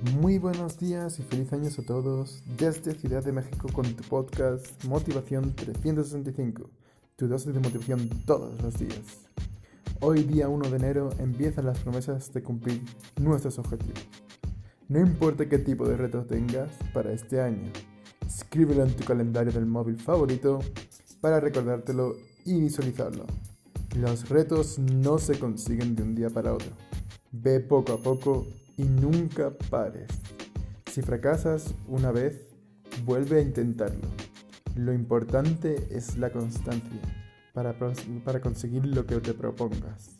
Muy buenos días y feliz años a todos desde Ciudad de México con tu podcast Motivación 365, tu dosis de motivación todos los días. Hoy día 1 de enero empiezan las promesas de cumplir nuestros objetivos. No importa qué tipo de reto tengas para este año, escríbelo en tu calendario del móvil favorito para recordártelo y visualizarlo. Los retos no se consiguen de un día para otro. Ve poco a poco y nunca pares. Si fracasas una vez, vuelve a intentarlo. Lo importante es la constancia para, para conseguir lo que te propongas.